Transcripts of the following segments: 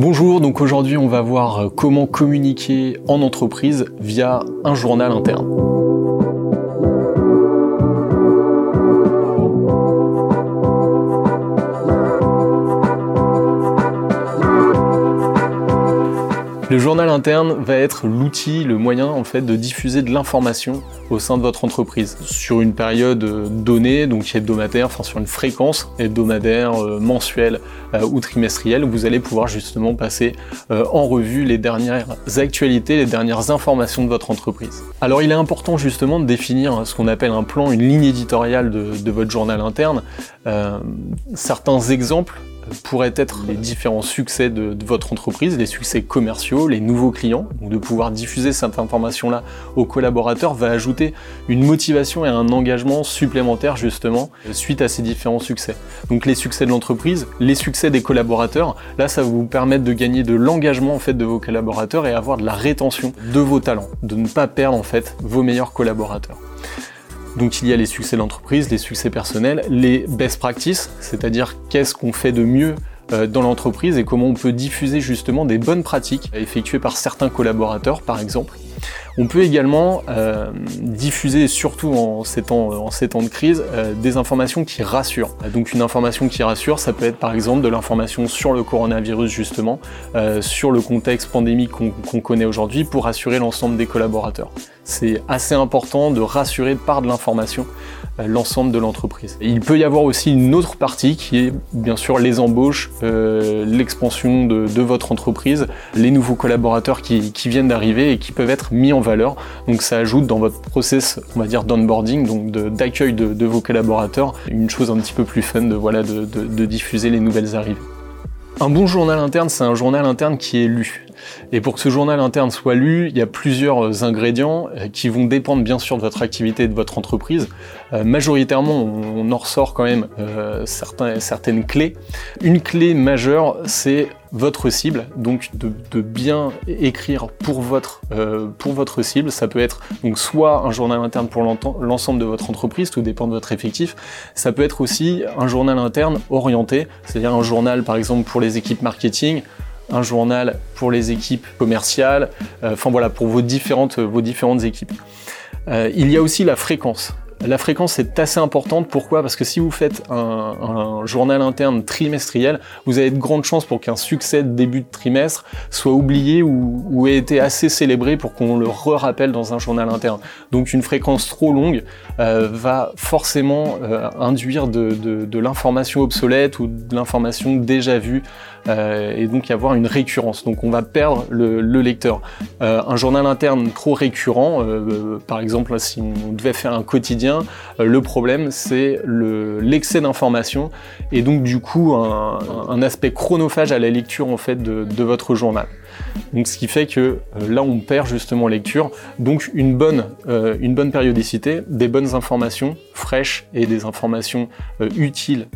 Bonjour, donc aujourd'hui on va voir comment communiquer en entreprise via un journal interne. Le journal interne va être l'outil, le moyen en fait de diffuser de l'information au sein de votre entreprise sur une période euh, donnée, donc hebdomadaire, enfin sur une fréquence hebdomadaire, euh, mensuelle euh, ou trimestrielle, vous allez pouvoir justement passer en revue les dernières actualités, les dernières informations de votre entreprise. Alors il est important justement de définir ce qu'on appelle un plan, une ligne éditoriale de votre journal interne. certains exemples pourraient être les différents succès de, votre entreprise, les succès commerciaux, les nouveaux clients. Donc de pouvoir diffuser cette information-là aux collaborateurs va ajouter une motivation et un engagement supplémentaire justement suite à ces différents succès. Donc les succès de l'entreprise, les succès des collaborateurs, là ça va vous permettre de gagner de l'engagement en fait de vos collaborateurs et avoir de la rétention de vos talents, de ne pas perdre en fait vos meilleurs collaborateurs. Donc il y a les succès d'entreprise, les succès personnels, les best practices, c'est-à-dire qu'est-ce qu'on fait de mieux euh, dans l'entreprise et comment on peut diffuser justement des bonnes pratiques effectuées par certains collaborateurs par exemple. On peut également euh, diffuser, surtout en ces temps, de crise, euh, des informations qui rassurent. Donc une information qui rassure, ça peut être par exemple de l'information sur le coronavirus justement, euh, sur le contexte pandémique qu'on connaît aujourd'hui pour rassurer l'ensemble des collaborateurs. C'est assez important de rassurer par de l'information l'ensemble de l'entreprise. Il peut y avoir aussi une autre partie qui est bien sûr les embauches, l'expansion de, votre entreprise, les nouveaux collaborateurs qui, viennent d'arriver et qui peuvent être mis en valeur. Donc ça ajoute dans votre process, on va dire d'onboarding, donc d'accueil de, vos collaborateurs, une chose un petit peu plus fun de, voilà, de diffuser les nouvelles arrivées. Un bon journal interne, c'est un journal interne qui est lu. Et pour que ce journal interne soit lu, il y a plusieurs euh, ingrédients euh, qui vont dépendre bien sûr de votre activité et de votre entreprise. Euh, majoritairement, on, en ressort quand même certaines clés. Une clé majeure, c'est votre cible, donc de, bien écrire pour votre, pour votre cible. Ça peut être donc soit un journal interne pour l'ensemble de votre entreprise, tout dépend de votre effectif. Ça peut être aussi un journal interne orienté, c'est-à-dire un journal par exemple pour les équipes marketing, un journal pour les équipes commerciales, euh, enfin voilà, pour vos différentes, vos différentes équipes. Euh, il y a aussi la fréquence. La fréquence est assez importante. Pourquoi? Parce que si vous faites un, journal interne trimestriel, vous avez de grandes chances pour qu'un succès de début de trimestre soit oublié ou, ait été assez célébré pour qu'on le re-rappelle dans un journal interne. Donc une fréquence trop longue euh, va forcément induire de, l'information obsolète ou de l'information déjà vue euh, et donc y avoir une récurrence. Donc on va perdre le, lecteur. Euh, un journal interne trop récurrent, euh, par exemple si on devait faire un quotidien, le problème c'est l'excès d'informations et donc du coup un, aspect chronophage à la lecture en fait de, votre journal. Donc ce qui fait que là on perd justement lecture. Donc une bonne, une bonne périodicité, des bonnes informations fraîches et des informations utiles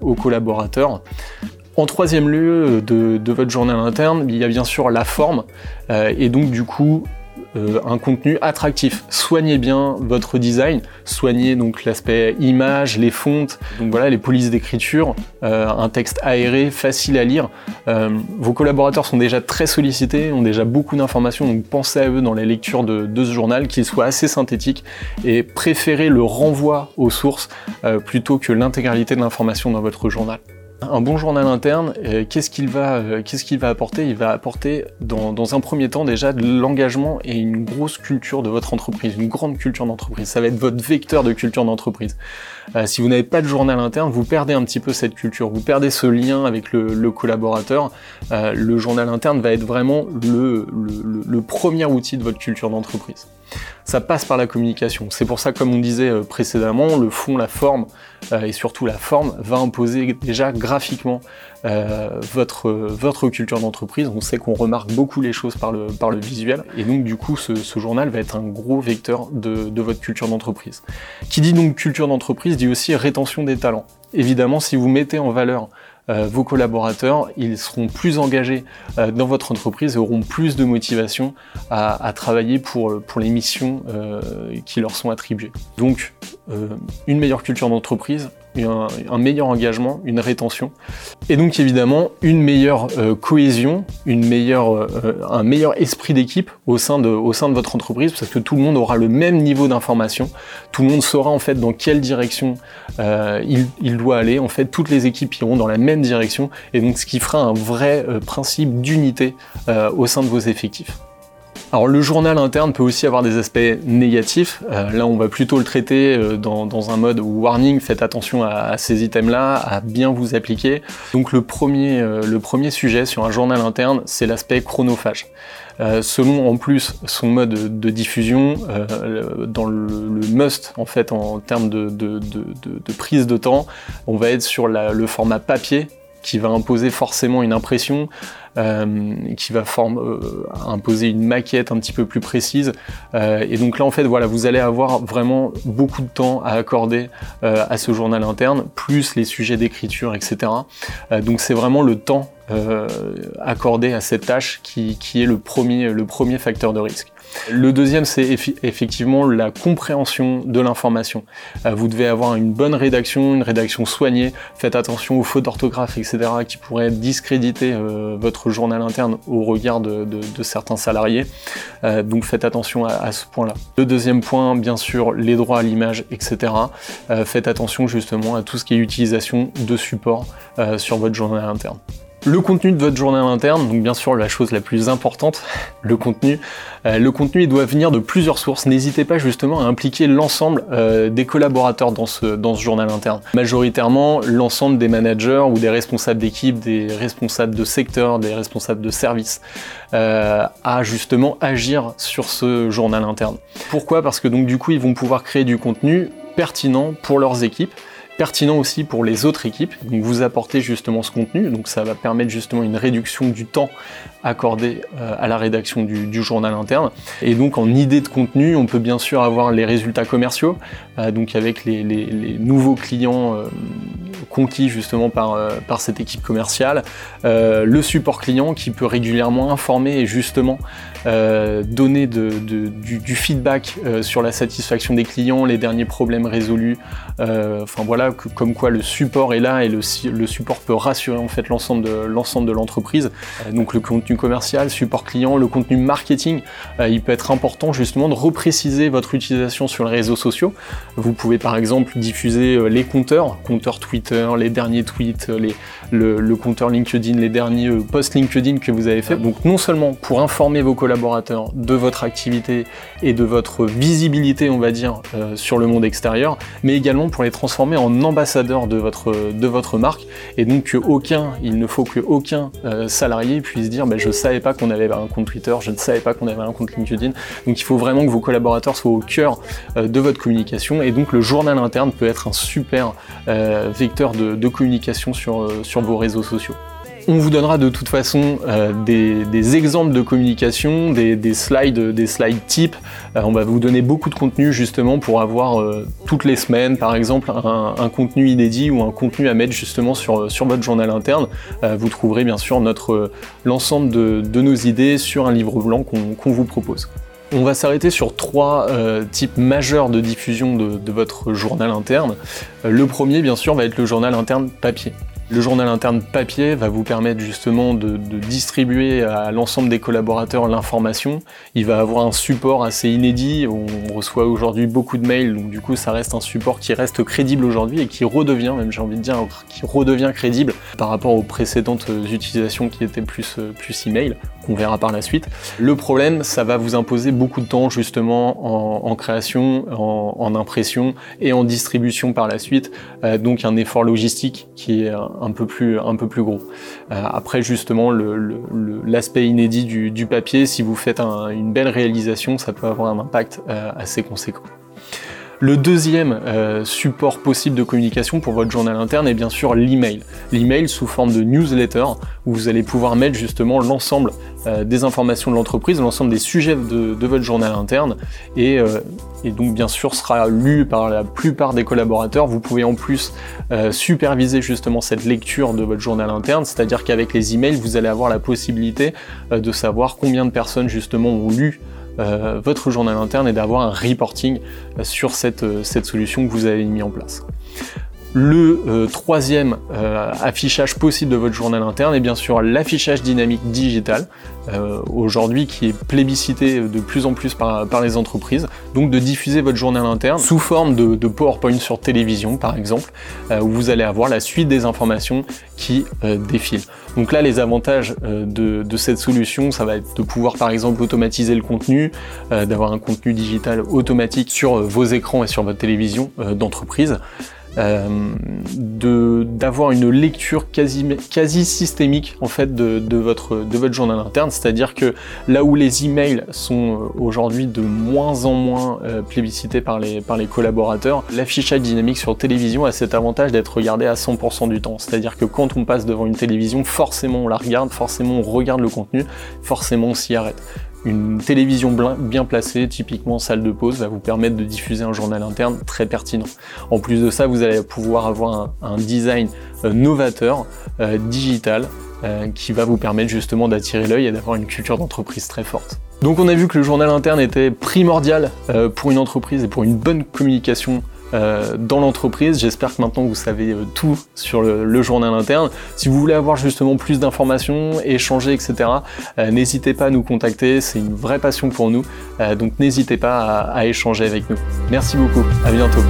aux collaborateurs. En troisième lieu de, votre journal interne, il y a bien sûr la forme euh, et donc du coup euh, un contenu attractif. Soignez bien votre design, soignez donc l'aspect image, les fontes, donc voilà les polices d'écriture, euh, un texte aéré, facile à lire. vos collaborateurs sont déjà très sollicités, ont déjà beaucoup d'informations, donc pensez à eux dans les lectures de, de ce journal, qu'il soit assez synthétique et préférez le renvoi aux sources plutôt que l'intégralité de l'information dans votre journal. Un bon journal interne, euh, qu'est-ce qu'il va, euh, qu'est-ce qu'il va apporter? Il va apporter dans, un premier temps déjà de l'engagement et une grosse culture de votre entreprise, une grande culture d'entreprise. Ça va être votre vecteur de culture d'entreprise. Euh, si vous n'avez pas de journal interne, vous perdez un petit peu cette culture, vous perdez ce lien avec le, collaborateur. Le journal interne va être vraiment le premier outil de votre culture d'entreprise. Ça passe par la communication. C'est pour ça, comme on disait euh, précédemment, le fond, la forme et surtout la forme va imposer déjà graphiquement votre, votre culture d'entreprise. On sait qu'on remarque beaucoup les choses par le, par le visuel et donc du coup ce, ce journal va être un gros vecteur de, de votre culture d'entreprise. Qui dit donc culture d'entreprise dit aussi rétention des talents. Évidemment, si vous mettez en valeur euh, vos collaborateurs, ils seront plus engagés euh, dans votre entreprise et auront plus de motivation à, travailler pour, pour les missions euh, qui leur sont attribuées. Donc, une meilleure culture d'entreprise, un, meilleur engagement, une rétention, et donc évidemment une meilleure euh, cohésion, euh, un meilleur esprit d'équipe au, sein de, au sein de votre entreprise, parce que tout le monde aura le même niveau d'information, tout le monde saura en fait dans quelle direction euh, il, il, doit aller, en fait toutes les équipes iront dans la même direction, et donc ce qui fera un vrai principe d'unité au sein de vos effectifs. Alors le journal interne peut aussi avoir des aspects négatifs. Euh, là, on va plutôt le traiter euh, dans, un mode warning, faites attention à, ces items-là, à bien vous appliquer. Donc le premier, euh, sujet sur un journal interne, c'est l'aspect chronophage. selon en plus son mode de diffusion, dans le, must en fait en termes de, prise de temps, on va être sur le format papier qui va imposer forcément une impression, euh, qui va euh, imposer une maquette un petit peu plus précise. Euh, et donc là, en fait, voilà, vous allez avoir vraiment beaucoup de temps à accorder à ce journal interne, plus les sujets d'écriture, etc. donc c'est vraiment le temps accordé à cette tâche qui, qui est le premier, le premier facteur de risque. Le deuxième, c'est effectivement la compréhension de l'information. Euh, vous devez avoir une bonne rédaction, une rédaction soignée. Faites attention aux fautes d'orthographe, etc., qui pourraient discréditer euh, votre journal interne au regard de, certains salariés. Euh, donc faites attention à, à ce point-là. Le deuxième point, bien sûr, les droits à l'image, etc. faites attention justement à tout ce qui est utilisation de support sur votre journal interne. Le contenu de votre journal interne, donc bien sûr la chose la plus importante, le contenu. Euh, le contenu doit venir de plusieurs sources. N'hésitez pas justement à impliquer l'ensemble euh, des collaborateurs dans ce, dans ce journal interne. Majoritairement l'ensemble des managers ou des responsables d'équipe, des responsables de secteur, des responsables de service, euh, à justement agir sur ce journal interne. Pourquoi? Parce que donc du coup ils vont pouvoir créer du contenu pertinent pour leurs équipes pertinent aussi pour les autres équipes. Donc vous apportez justement ce contenu, donc ça va permettre justement une réduction du temps accordé euh, à la rédaction du, journal interne. Et donc en idée de contenu, on peut bien sûr avoir les résultats commerciaux, euh, donc avec les, nouveaux clients euh, conquis justement par, par cette équipe commerciale, le support client qui peut régulièrement informer et justement donner du, feedback sur la satisfaction des clients, les derniers problèmes résolus, enfin voilà, comme quoi le support est là et le, le support peut rassurer en fait l'ensemble de l'entreprise. donc le contenu commercial, support client, le contenu marketing, euh, il peut être important justement de repréciser votre utilisation sur les réseaux sociaux. Vous pouvez par exemple diffuser euh, les compteurs, compteurs Twitter, les derniers tweets, euh, les, le, compteur LinkedIn, les derniers posts LinkedIn que vous avez fait. Donc non seulement pour informer vos collaborateurs de votre activité et de votre visibilité, on va dire, sur le monde extérieur, mais également pour les transformer en ambassadeurs de votre, de votre marque. Et donc que aucun, il ne faut que aucun salarié puisse dire bah, je ne savais pas qu'on avait un compte Twitter, je ne savais pas qu'on avait un compte LinkedIn. Donc il faut vraiment que vos collaborateurs soient au cœur euh, de votre communication et donc le journal interne peut être un super euh, de, communication sur, euh, sur vos réseaux sociaux. On vous donnera de toute façon euh, des, exemples de communication, des, slides, des slides types. Euh, on va vous donner beaucoup de contenu justement pour avoir toutes les semaines, par exemple, un, contenu inédit ou un contenu à mettre justement sur, votre journal interne. vous trouverez bien sûr l'ensemble de, nos idées sur un livre blanc qu'on vous propose. On va s'arrêter sur trois types majeurs de diffusion de, votre journal interne. le premier, bien sûr, va être le journal interne papier. Le journal interne papier va vous permettre justement de, distribuer à l'ensemble des collaborateurs l'information. Il va avoir un support assez inédit. On reçoit aujourd'hui beaucoup de mails, donc du coup ça reste un support qui reste crédible aujourd'hui et qui redevient, même j'ai envie de dire, qui redevient crédible par rapport aux précédentes utilisations qui étaient plus, plus email qu'on verra par la suite. Le problème, ça va vous imposer beaucoup de temps justement en, création, en, impression et en distribution par la suite, euh, donc un effort logistique qui est un peu plus, un peu plus gros. Euh, après justement, l'aspect inédit du, papier, si vous faites une belle réalisation, ça peut avoir un impact euh, assez conséquent. Le deuxième euh, support possible de communication pour votre journal interne est bien sûr l'email. L'email sous forme de newsletter où vous allez pouvoir mettre justement l'ensemble euh, des informations de l'entreprise, l'ensemble des sujets de, votre journal interne euh, et, donc bien sûr sera lu par la plupart des collaborateurs. Vous pouvez en plus superviser justement cette lecture de votre journal interne, c'est-à-dire qu'avec les emails vous allez avoir la possibilité de savoir combien de personnes justement ont lu euh, votre journal interne et d'avoir un reporting sur cette, euh, cette solution que vous avez mis en place. Le euh, troisième euh, affichage possible de votre journal interne est bien sûr l'affichage dynamique digital, euh, aujourd'hui qui est plébiscité de plus en plus par, les entreprises. Donc de diffuser votre journal interne sous forme de, PowerPoint sur télévision par exemple, où vous allez avoir la suite des informations qui défilent. Donc là les avantages de, de, cette solution, ça va être de pouvoir par exemple automatiser le contenu, d'avoir un contenu digital automatique sur vos écrans et sur votre télévision d'entreprise. Euh, d'avoir une lecture quasi, quasi systémique en fait de, votre, de votre journal interne, c'est-à-dire que là où les emails sont euh, aujourd'hui de moins en moins euh, plébiscités par les, par les collaborateurs, l'affichage dynamique sur télévision a cet avantage d'être regardé à 100% du temps, c'est-à-dire que quand on passe devant une télévision, forcément on la regarde, forcément on regarde le contenu, forcément on s'y arrête. Une télévision bien placée, typiquement salle de pause, va vous permettre de diffuser un journal interne très pertinent. En plus de ça, vous allez pouvoir avoir un, design euh, novateur, euh, digital, euh, qui va vous permettre justement d'attirer l'œil et d'avoir une culture d'entreprise très forte. Donc on a vu que le journal interne était primordial pour une entreprise et pour une bonne communication euh, dans l'entreprise. J'espère que maintenant vous savez euh, tout sur le, journal interne. Si vous voulez avoir justement plus d'informations, échanger, etc., euh, n'hésitez pas à nous contacter. C'est une vraie passion pour nous. donc n'hésitez pas à échanger avec nous. Merci beaucoup. À bientôt.